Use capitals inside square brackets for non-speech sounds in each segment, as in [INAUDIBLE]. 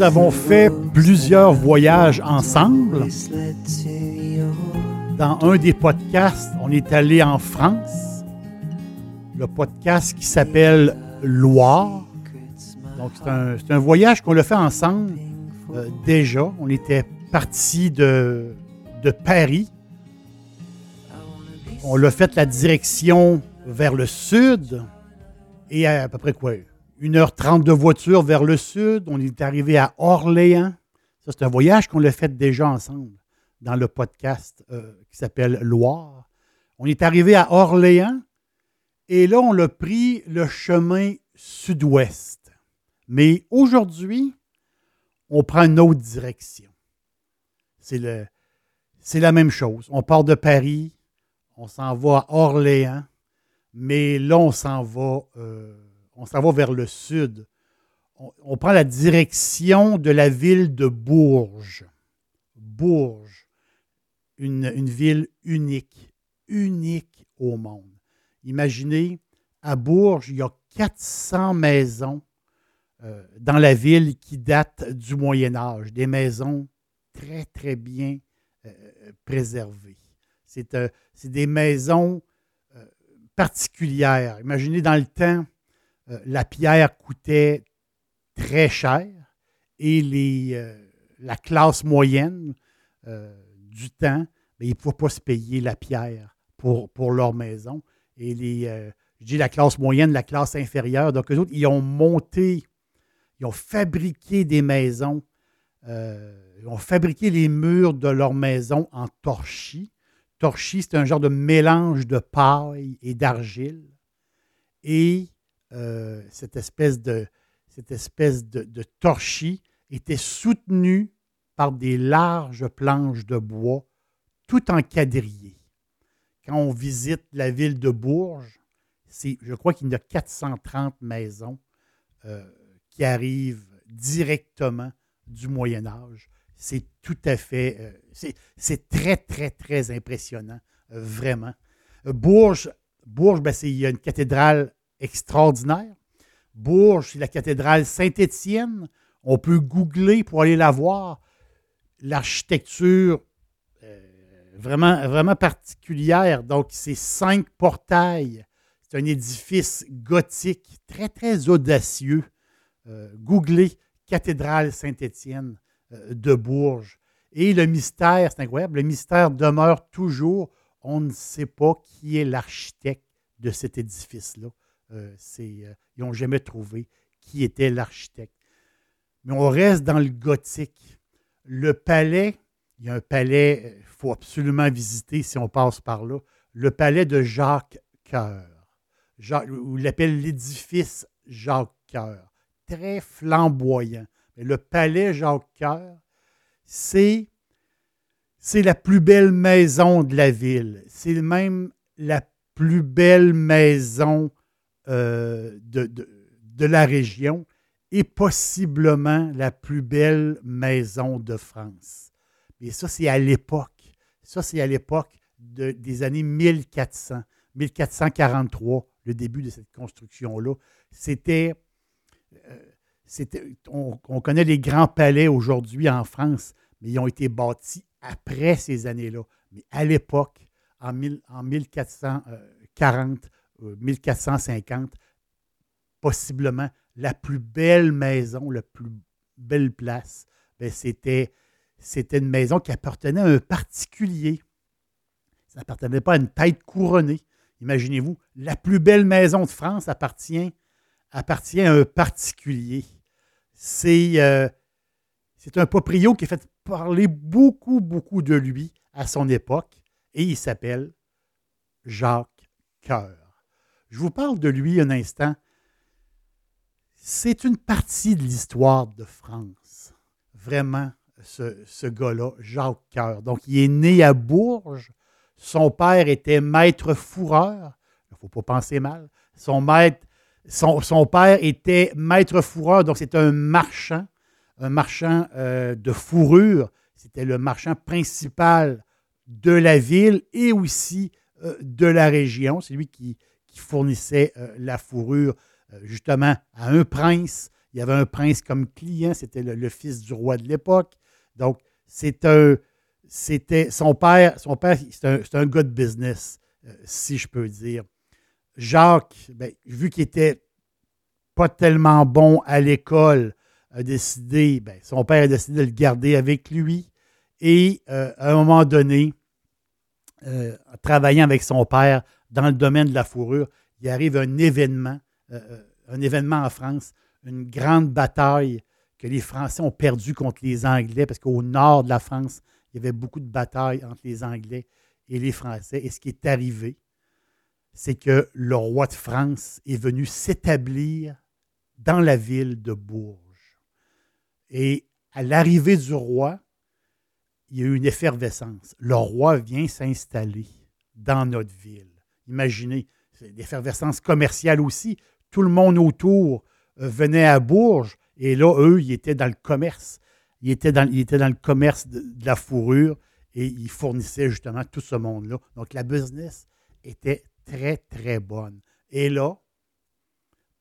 Nous avons fait plusieurs voyages ensemble. Dans un des podcasts, on est allé en France. Le podcast qui s'appelle Loire. Donc, c'est un, voyage qu'on a fait ensemble euh, déjà. On était parti de, Paris. On l'a fait la direction vers le sud. Et à peu près quoi? 1h30 de voiture vers le sud. On est arrivé à Orléans. Ça, c'est un voyage qu'on a fait déjà ensemble dans le podcast euh, qui s'appelle Loire. On est arrivé à Orléans et là, on a pris le chemin sud-ouest. Mais aujourd'hui, on prend une autre direction. C'est, la même chose. On part de Paris, on s'en va à Orléans, mais là, on s'en va. Euh, on s'en va vers le sud. On, prend la direction de la ville de Bourges. Bourges, une, ville unique, unique au monde. Imaginez, à Bourges, il y a 400 maisons euh, dans la ville qui datent du Moyen Âge, des maisons très, très bien euh, préservées. Euh, c'est des maisons particulières. Imaginez dans le temps, euh, la pierre coûtait très cher et les, euh, la classe moyenne euh, du temps, ben, ils ne pouvaient pas se payer la pierre pour, leur maison. Et les, je dis la classe moyenne, la classe inférieure, donc eux autres, ils ont monté, ils ont fabriqué des maisons, ils ont fabriqué les murs de leur maison en torchis. Torchis, c'est un genre de mélange de paille et d'argile. Et euh, cette espèce de, cette espèce de, torchis était soutenue par des larges planches de bois, tout encadrillées. Quand on visite la ville de Bourges, je crois qu'il y a 430 maisons euh, qui arrivent directement du Moyen Âge. C'est tout à fait, euh, c'est très, très, très impressionnant, vraiment. Bourges, Bourges ben, il y a une cathédrale extraordinaire. Bourges, c'est la cathédrale Saint-Étienne. On peut googler pour aller la voir. L'architecture euh, vraiment, vraiment particulière. Donc, c'est cinq portails. C'est un édifice gothique très, très audacieux. Euh, cathédrale Saint-Étienne euh, de Bourges. Et le mystère, c'est incroyable, le mystère demeure toujours. On ne sait pas qui est l'architecte de cet édifice-là. Euh, euh, ils n'ont jamais trouvé qui était l'architecte. Mais on reste dans le gothique. Le palais, il y a un palais, il euh, faut absolument visiter si on passe par là, le palais de Jacques Coeur. ou il l'appelle l'édifice Jacques Coeur. Très flamboyant. Mais le palais Jacques Coeur, c'est, c'est la plus belle maison de la ville. C'est même la plus belle maison euh, de, de, la région et possiblement la plus belle maison de France. Mais ça, c'est à l'époque. Ça, c'est à l'époque des années 1400, 1443, le début de cette construction-là. C'était. Euh, on, connaît les grands palais aujourd'hui en France, mais ils ont été bâtis après ces années-là. Mais à l'époque, en, en 1440, 1450, possiblement la plus belle maison, le plus belle place. Ben, c'était, c'était une maison qui appartenait à un particulier. Ça n'appartenait pas à une tête couronnée. Imaginez-vous, la plus belle maison de France appartient, appartient à un particulier. C'est, euh, c'est un proprio qui a fait parler beaucoup, beaucoup de lui à son époque et il s'appelle Jacques Coeur. Je vous parle de lui un instant. C'est une partie de l'histoire de France. Vraiment, ce, gars-là, Jacques Coeur. Donc, il est né à Bourges. Son père était maître fourreur. Il ne faut pas penser mal. Son père était maître fourreur, donc c'est un marchand, un marchand euh, de fourrure. C'était le marchand principal de la ville et aussi euh, de la région. C'est lui qui, fournissait euh, la fourrure justement à un prince. Il y avait un prince comme client, c'était le, fils du roi de l'époque. Donc, c'est un, c'était son père, son c'est un, gars de business, euh, si je peux dire. Jacques, ben, vu qu'il était pas tellement bon à l'école, a décidé, ben, son père a décidé de le garder avec lui. Et euh, à un moment donné, euh, travaillant avec son père dans le domaine de la fourrure, il arrive un événement, euh, un événement en France, une grande bataille que les Français ont perdue contre les Anglais, parce qu'au nord de la France, il y avait beaucoup de batailles entre les Anglais et les Français. Et ce qui est arrivé, c'est que le roi de France est venu s'établir dans la ville de Bourges. Et à l'arrivée du roi, il y a eu une effervescence. Le roi vient s'installer dans notre ville. Imaginez, c'est l'effervescence commerciale aussi. Tout le monde autour euh, venait à Bourges et là, eux, ils étaient dans le commerce il était dans, le commerce de, la fourrure et il fournissait justement tout ce monde-là. Donc, la business était très, très bonne. Et là,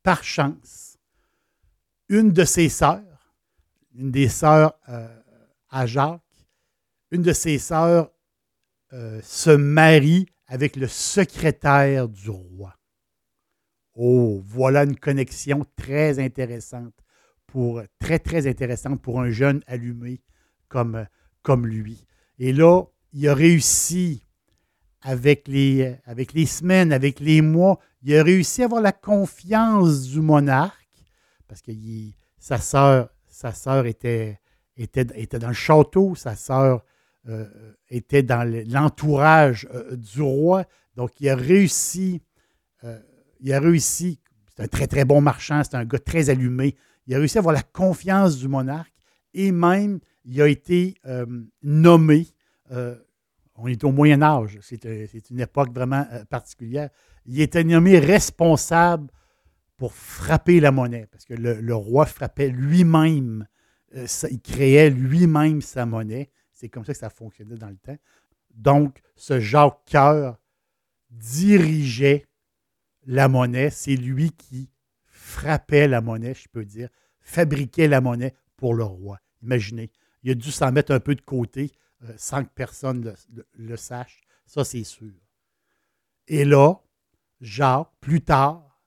par chance, une de ses sœurs, une des sœurs euh, à Jacques, une de ses sœurs euh, se marie avec le secrétaire du roi. Oh, voilà une connexion très intéressante pour, très, très intéressante pour un jeune allumé comme, comme lui. Et là, il a réussi avec les, semaines, avec les mois, il a réussi à avoir la confiance du monarque parce que sa sœur, sa sœur était, était, était, dans le château, sa sœur était dans l'entourage euh, du roi. Donc, il a réussi, euh, il a réussi, c'est un très, très bon marchand, c'est un gars très allumé, il a réussi à avoir la confiance du monarque et même il a été euh, nommé, euh, on est au Moyen Âge, c'est euh, une époque vraiment particulière, il était nommé responsable pour frapper la monnaie, parce que le, roi frappait lui-même, il créait lui-même sa monnaie. C'est comme ça que ça fonctionnait dans le temps. Donc, ce Jacques Coeur dirigeait la monnaie. C'est lui qui frappait la monnaie, je peux dire, fabriquait la monnaie pour le roi. Imaginez, il a dû s'en mettre un peu de côté euh, sans que personne le, sache. Ça, c'est sûr. Et là, Jacques, plus tard,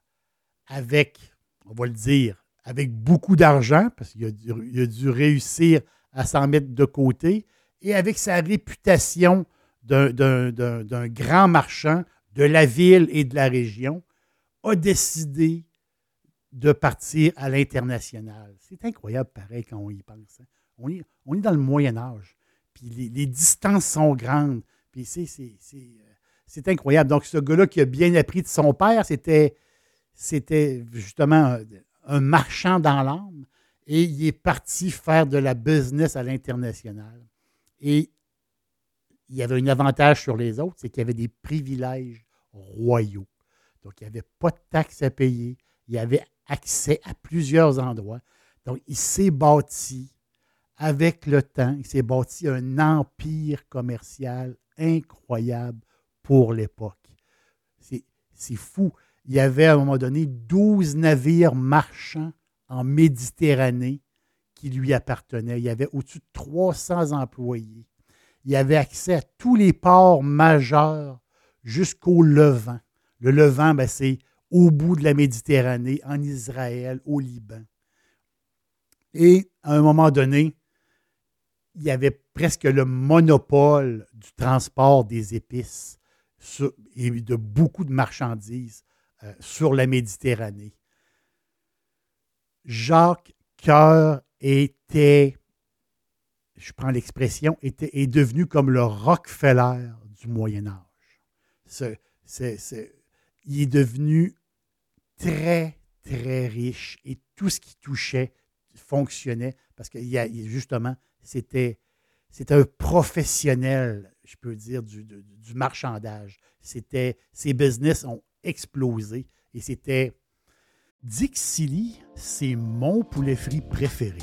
avec, on va le dire, avec beaucoup d'argent, parce qu'il a, dû réussir à s'en mettre de côté, et avec sa réputation d'un grand marchand de la ville et de la région, a décidé de partir à l'international. C'est incroyable, pareil, quand on y pense. Hein. On, est, dans le Moyen Âge, puis les, distances sont grandes, puis euh, c'est incroyable. Donc, ce gars-là qui a bien appris de son père, c'était justement un, marchand dans l'âme, et il est parti faire de la business à l'international. Et il y avait un avantage sur les autres, c'est qu'il y avait des privilèges royaux. Donc, il n'y avait pas de taxes à payer, il y avait accès à plusieurs endroits. Donc, il s'est bâti, avec le temps, il s'est bâti un empire commercial incroyable pour l'époque. C'est fou. Il y avait à un moment donné 12 navires marchands en Méditerranée lui appartenaient. Il y avait au-dessus de 300 employés. Il avait accès à tous les ports majeurs jusqu'au Levant. Le Levant, ben, c'est au bout de la Méditerranée, en Israël, au Liban. Et à un moment donné, il y avait presque le monopole du transport des épices et de beaucoup de marchandises euh, sur la Méditerranée. Jacques Coeur était, je prends l'expression, était, est devenu comme le Rockefeller du Moyen Âge. il est devenu très, très riche et tout ce qui touchait fonctionnait parce que justement, c'était, un professionnel, je peux dire, du, du marchandage. C'était, ses business ont explosé et c'était Dixili, c'est mon poulet frit préféré.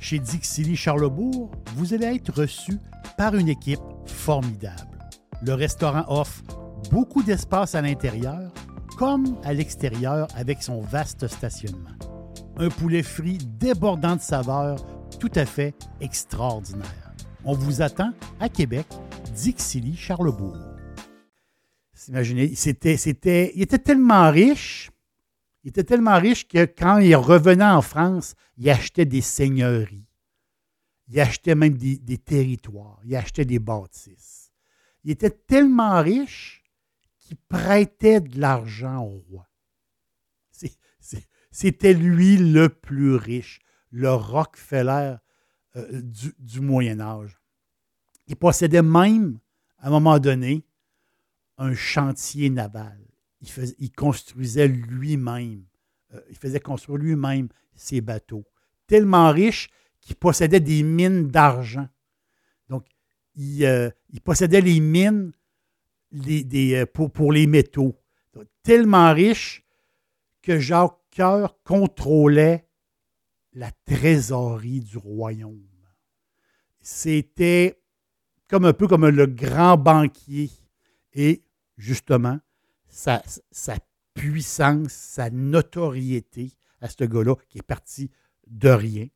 Chez Dixili Charlebourg, vous allez être reçu par une équipe formidable. Le restaurant offre beaucoup d'espace à l'intérieur comme à l'extérieur avec son vaste stationnement. Un poulet frit débordant de saveurs tout à fait extraordinaire. On vous attend à Québec, Dixilly, Charlebourg. Imaginez, c'était, c'était, il était tellement riche il était tellement riche que quand il revenait en France, il achetait des seigneuries. Il achetait même des, territoires. Il achetait des bâtisses. Il était tellement riche qu'il prêtait de l'argent au roi. C'était lui le plus riche, le Rockefeller euh, du, du Moyen Âge. Il possédait même, à un moment donné, un chantier naval il, construisait lui-même. Euh, il faisait construire lui-même ses bateaux. Tellement riche qu'il possédait des mines d'argent. Donc, il, euh, possédait les mines euh, pour, les métaux. tellement riche que Jacques Coeur contrôlait la trésorerie du royaume. C'était comme un peu comme le grand banquier. Et justement, sa, puissance, sa notoriété à ce gars-là qui est parti de rien.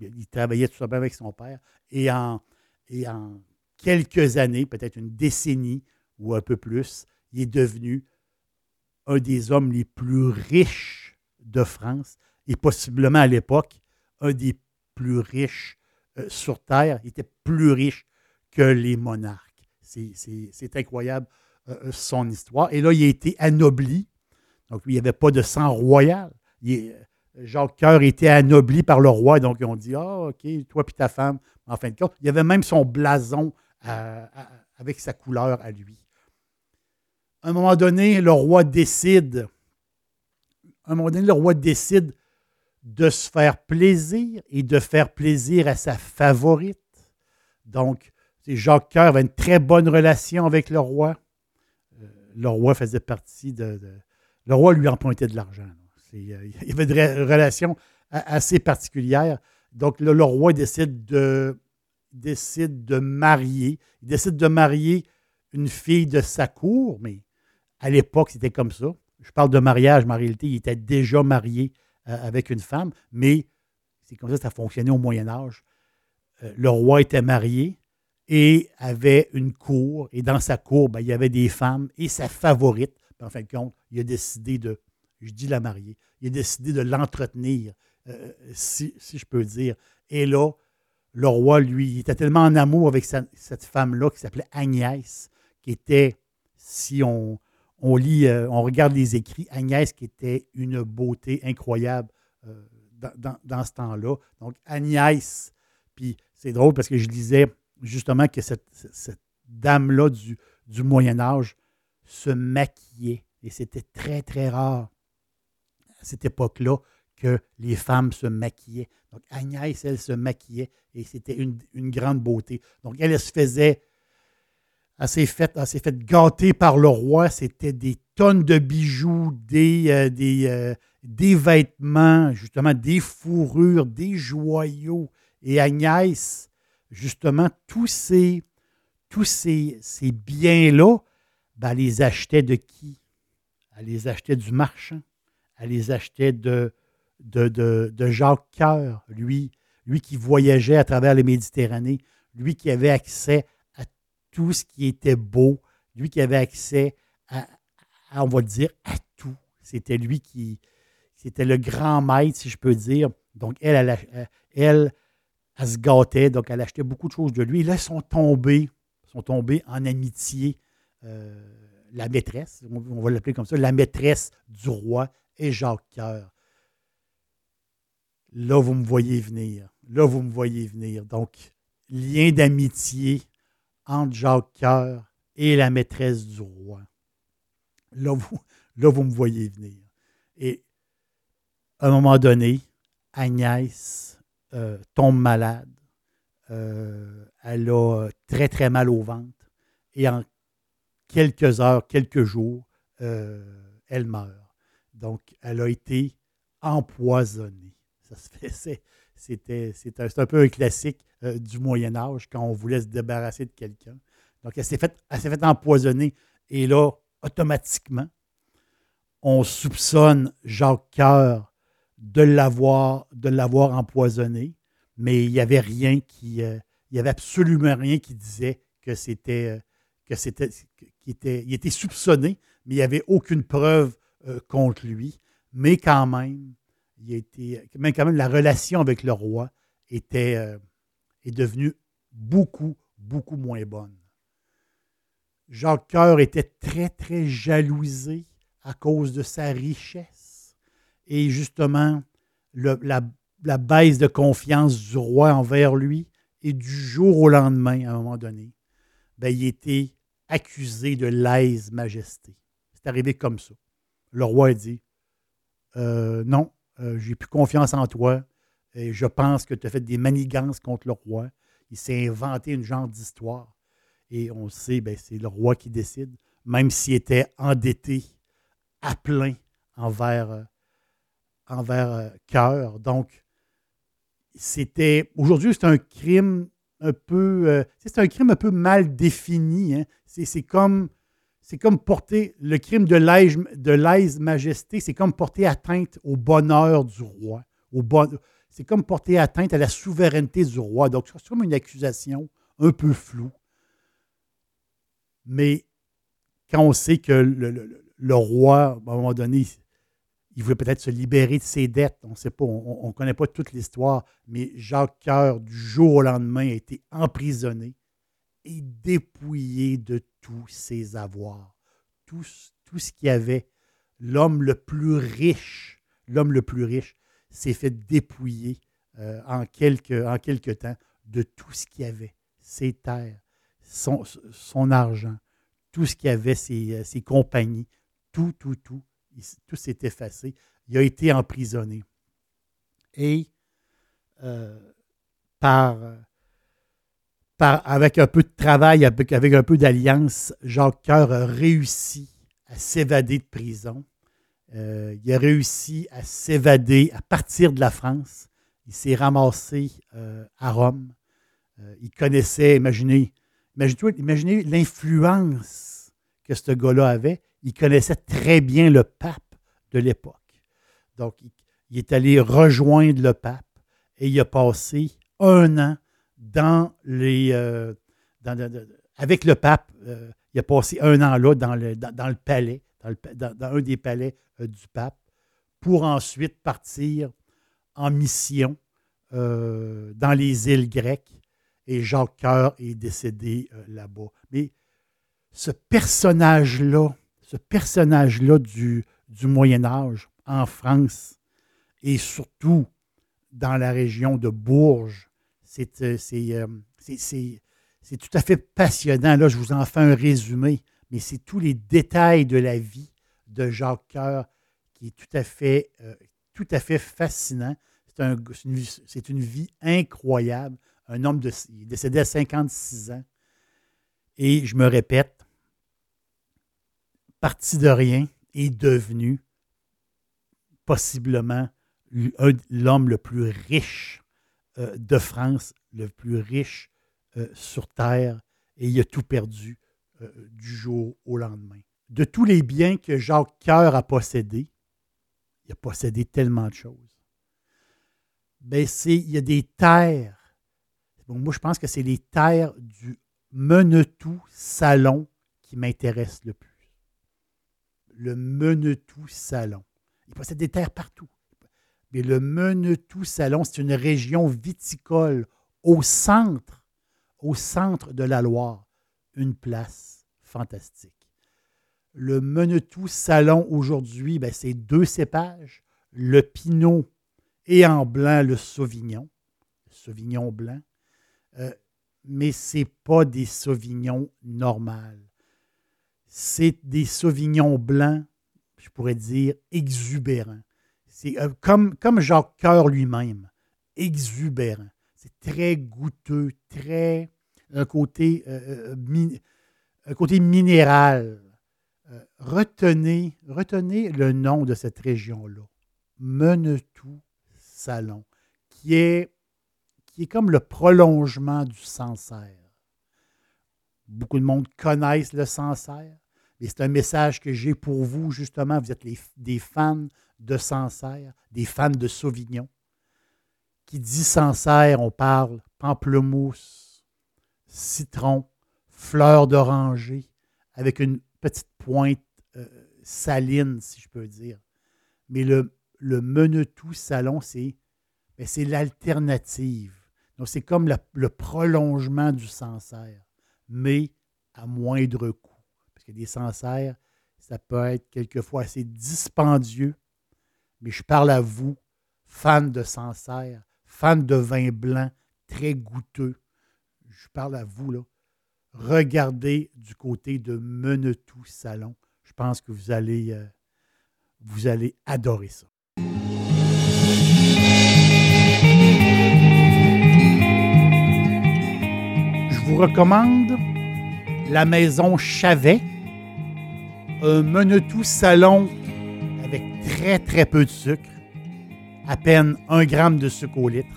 Il travaillait tout simplement avec son père. Et en, et en quelques années, peut-être une décennie ou un peu plus, il est devenu un des hommes les plus riches de France et possiblement à l'époque un des plus riches euh, sur Terre. Il était plus riche que les monarques. C'est incroyable euh, euh, son histoire. Et là, il a été anobli. Donc, il n'y avait pas de sang royal. Il, euh, Jacques Coeur était anobli par le roi. Donc, ont dit Ah, OK, toi et ta femme. En fin de compte, il y avait même son blason avec sa couleur à lui. À un moment donné, le roi décide. À un moment donné, le roi décide de se faire plaisir et de faire plaisir à sa favorite. Donc, Jacques Coeur avait une très bonne relation avec le roi le roi faisait partie de, Le roi lui empruntait de l'argent. Euh, [LAUGHS] il avait une relation assez particulière. Donc, le roi décide de, décide de marier. Il décide de marier une fille de sa cour, mais à l'époque, c'était comme ça. Je parle de mariage, mais en réalité, il était déjà marié euh, avec une femme, mais c'est comme ça que ça fonctionnait au Moyen Âge. Euh, le roi était marié, et avait une cour. Et dans sa cour, ben, il y avait des femmes et sa favorite. en fin de compte, il a décidé de, je dis la marier, il a décidé de l'entretenir, euh, si, je peux dire. Et là, le roi, lui, il était tellement en amour avec cette femme-là qui s'appelait Agnès, qui était, si on, on lit, euh, on regarde les écrits, Agnès qui était une beauté incroyable euh, dans, dans, ce temps-là. Donc, Agnès, puis c'est drôle parce que je lisais justement que cette, dame-là du, du, Moyen Âge se maquillait. Et c'était très, très rare à cette époque-là que les femmes se maquillaient. Donc Agnès, elle se maquillait et c'était une, grande beauté. Donc elle, se faisait, elle s'est faite fait gâter par le roi. C'était des tonnes de bijoux, des, euh, des, euh, des vêtements, justement des fourrures, des joyaux. Et Agnès, justement, tous ces, tous ces, biens-là, ben, elle les achetait de qui? Elle les achetait du marchand. Elle les achetait de, de, de, Jacques Coeur, lui, lui qui voyageait à travers les Méditerranées, lui qui avait accès à tout ce qui était beau, lui qui avait accès à, on va dire, à tout. C'était lui qui, c'était le grand maître, si je peux dire, Donc, elle, elle, elle, se gâtait, donc elle achetait beaucoup de choses de lui. Là, ils sont tombés, sont en amitié. Euh, la maîtresse, on va l'appeler comme ça, la maîtresse du roi et Jacques Coeur. Là, vous me voyez venir. Là, vous me voyez venir. Donc, lien d'amitié entre Jacques Coeur et la maîtresse du roi. Là vous, là, vous me voyez venir. Et à un moment donné, Agnès euh, tombe malade. Euh, elle a très, très mal au ventre. Et en quelques heures, quelques jours, euh, elle meurt. Donc, elle a été empoisonnée. Ça [LAUGHS] c'est un, peu un classique du Moyen Âge quand on voulait se débarrasser de quelqu'un. Donc, elle s'est faite fait empoisonner. Et là, automatiquement, on soupçonne Jacques Coeur de l'avoir, empoisonné, mais il n'y avait rien qui. Euh, il y avait absolument rien qui disait que c'était. Euh, que c'était. était, il était soupçonné, mais il n'y avait aucune preuve euh, contre lui. Mais quand même, il était, mais quand même, la relation avec le roi était, est devenue beaucoup, beaucoup moins bonne. Jacques Coeur était très, très jalousé à cause de sa richesse. Et justement, la, baisse de confiance du roi envers lui, et du jour au lendemain, à un moment donné, ben, il était accusé de lèse-majesté. C'est arrivé comme ça. Le roi a dit euh, Non, euh, j'ai plus confiance en toi, et je pense que tu as fait des manigances contre le roi. Il s'est inventé une genre d'histoire. Et on sait, ben, c'est le roi qui décide, même s'il était endetté à plein envers, euh, envers euh, cœur. Donc, c'était. Aujourd'hui, c'est un crime un peu. Euh, c'est un crime un peu mal défini. Hein. C'est comme. C'est comme porter le crime de lèse-majesté, c'est comme porter atteinte au bonheur du roi. C'est comme porter atteinte à la souveraineté du roi. Donc, c'est comme une accusation un peu floue. Mais quand on sait que le, le roi, à un moment donné, il voulait peut-être se libérer de ses dettes. On ne sait pas, on ne connaît pas toute l'histoire, mais Jacques Coeur, du jour au lendemain, a été emprisonné et dépouillé de tous ses avoirs. Tout, tout ce qu'il avait. L'homme le plus riche, l'homme le plus riche, s'est fait dépouiller euh, en, quelques, en temps de tout ce qu'il avait. Ses terres, son, argent, tout ce qu'il avait, ses compagnies, tout, tout, tout. Tout s'est effacé. Il a été emprisonné. Et euh, par, avec un peu de travail, avec, un peu d'alliance, Jacques Coeur a réussi à s'évader de prison. Euh, il a réussi à s'évader, à partir de la France. Il s'est ramassé euh, à Rome. il connaissait, imaginez, imaginez, imaginez l'influence que ce gars-là avait il connaissait très bien le pape de l'époque. Donc, il, est allé rejoindre le pape et il a passé un an dans les, euh, avec le pape. Euh, il a passé un an là dans le, dans, le palais, dans, un des palais euh, du pape, pour ensuite partir en mission dans les îles grecques. Et Jacques Coeur est décédé là-bas. Mais ce personnage-là, ce personnage-là du, Moyen Âge en France et surtout dans la région de Bourges, c'est euh, euh, tout à fait passionnant. Là, je vous en fais un résumé, mais c'est tous les détails de la vie de Jacques Coeur qui est tout à fait, euh, tout à fait fascinant. C'est un, une, vie incroyable. Un homme de, décédé à 56 ans. Et je me répète, parti de rien, est devenu possiblement l'homme le plus riche euh, de France, le plus riche euh, sur Terre, et il a tout perdu euh, du jour au lendemain. De tous les biens que Jacques Coeur a possédés, il a possédé tellement de choses. Ben il y a des terres. moi, je pense que c'est les terres du Menetou Salon qui m'intéressent le plus le Menetou Salon. Il possède des terres partout. Mais le Menetou-Salon, c'est une région viticole au centre, au centre de la Loire. Une place fantastique. Le Menetou-Salon aujourd'hui, ben, c'est deux cépages, le Pinot et en blanc le Sauvignon, le Sauvignon blanc. Euh, mais ce n'est pas des Sauvignons normales. C'est des Sauvignons blancs, je pourrais dire, exubérants. C'est euh, comme, Jacques Coeur lui-même, exubérant. C'est très goûteux, très un côté, euh, côté minéral. retenez, retenez le nom de cette région-là. Menetou Salon, qui est qui est comme le prolongement du Sancerre. Beaucoup de monde connaissent le Sancerre, et c'est un message que j'ai pour vous, justement. Vous êtes des fans de Sancerre, des fans de Sauvignon. Qui dit Sancerre, on parle pamplemousse, citron, fleur d'oranger, avec une petite pointe euh, saline, si je peux dire. Mais le, le Menetou Salon, c'est ben, l'alternative donc, c'est comme le, prolongement du Sancerre, mais à moindre coût. Parce que des Sancerres, ça peut être quelquefois assez dispendieux, mais je parle à vous, fans de Sancerre, fans de vin blanc très goûteux. Je parle à vous, là. Regardez du côté de Menetou Salon. Je pense que vous allez, euh, vous allez adorer ça. vous recommande la maison Chavet, un Menetou salon avec très très peu de sucre, à peine un gramme de sucre au litre.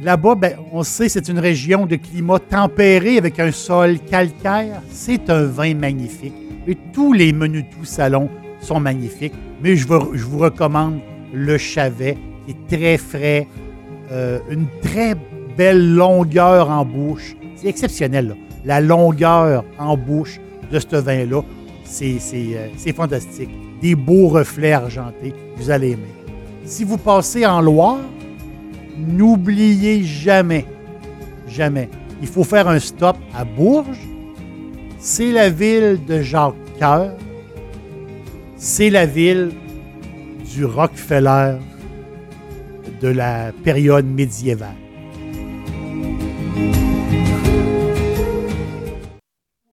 Là-bas, ben, on sait c'est une région de climat tempéré avec un sol calcaire. C'est un vin magnifique. Et tous les Menetou salons sont magnifiques. Mais je vous, recommande le Chavet, qui est très frais, euh, une très belle longueur en bouche, c'est exceptionnel. La longueur en bouche de ce vin-là, c'est fantastique. Des beaux reflets argentés, vous allez aimer. Si vous passez en Loire, n'oubliez jamais, jamais, il faut faire un stop à Bourges. C'est la ville de Jacques Coeur. C'est la ville du Rockefeller de la période médiévale.